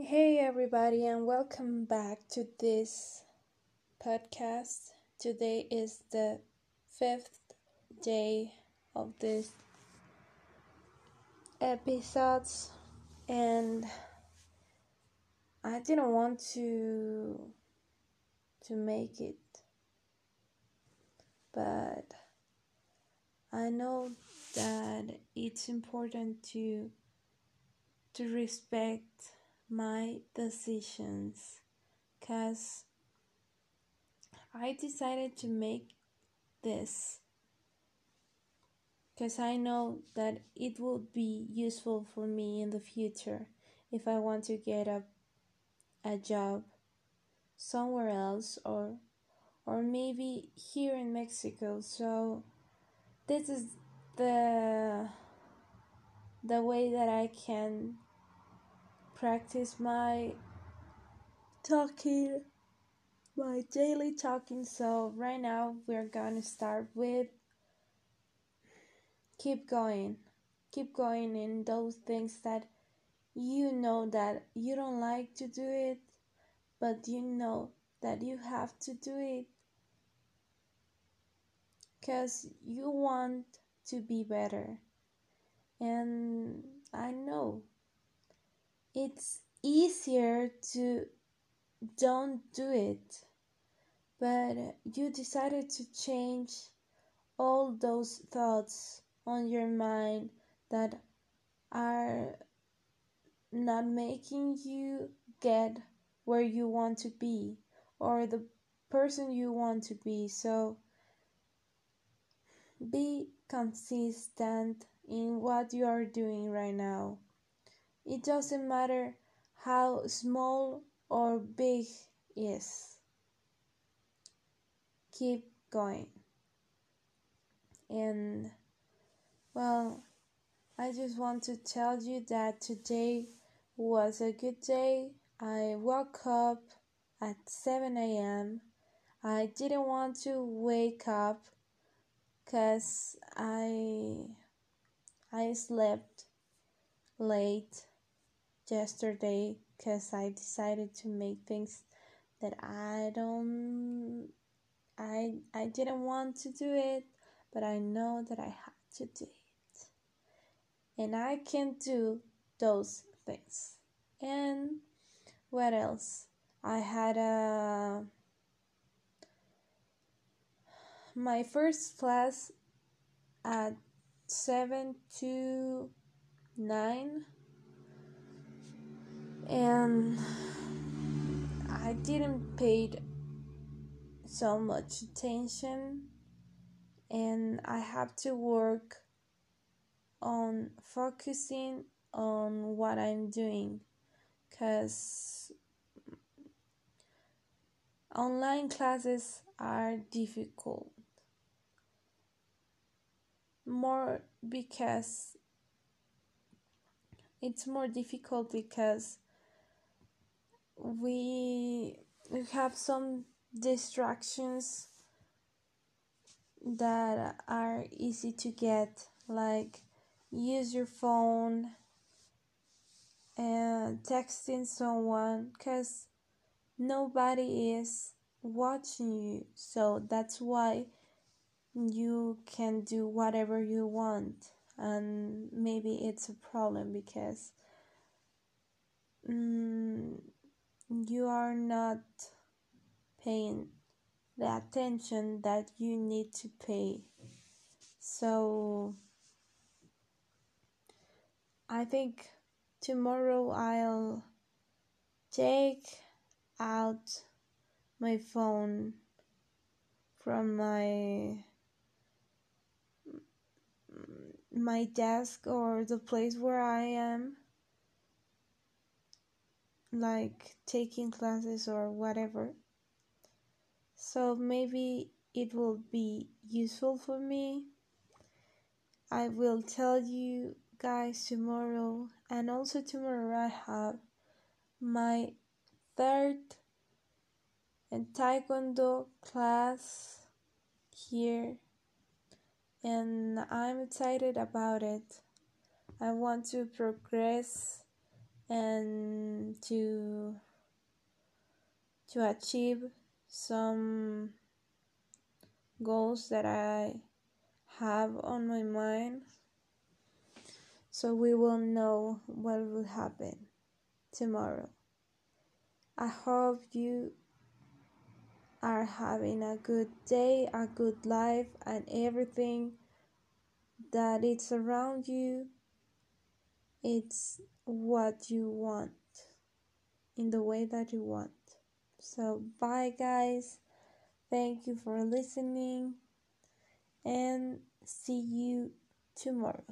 Hey, everybody, and welcome back to this podcast. Today is the fifth day of this episodes, and I didn't want to to make it, but I know that it's important to to respect my decisions. Because I decided to make this. Because I know that it will be useful for me in the future if I want to get a, a job somewhere else or or maybe here in Mexico. So this is the the way that I can practice my talking, my daily talking. So, right now, we're gonna start with keep going, keep going in those things that you know that you don't like to do it, but you know that you have to do it because you want to be better. And I know it's easier to don't do it. But you decided to change all those thoughts on your mind that are not making you get where you want to be or the person you want to be. So be consistent in what you are doing right now it doesn't matter how small or big is. Keep going. And well, I just want to tell you that today was a good day. I woke up at 7 a.m. I didn't want to wake up cuz I I slept late yesterday because I decided to make things that I don't I I didn't want to do it, but I know that I have to do it. And I can do those things. And what else? I had a my first class at 7 to 9 and I didn't pay so much attention. And I have to work on focusing on what I'm doing. Because online classes are difficult. More because it's more difficult because we have some distractions that are easy to get like use your phone and texting someone because nobody is watching you. So that's why you can do whatever you want. And maybe it's a problem because mm, you are not paying the attention that you need to pay. So I think tomorrow I'll take out my phone from my my desk or the place where I am like taking classes or whatever. So maybe it will be useful for me. I will tell you guys tomorrow, and also tomorrow I have my third and taekwondo class here, and I'm excited about it. I want to progress and to to achieve some goals that I have on my mind so we will know what will happen tomorrow. I hope you are having a good day, a good life, and everything that is around you. It's what you want in the way that you want. So, bye, guys. Thank you for listening and see you tomorrow.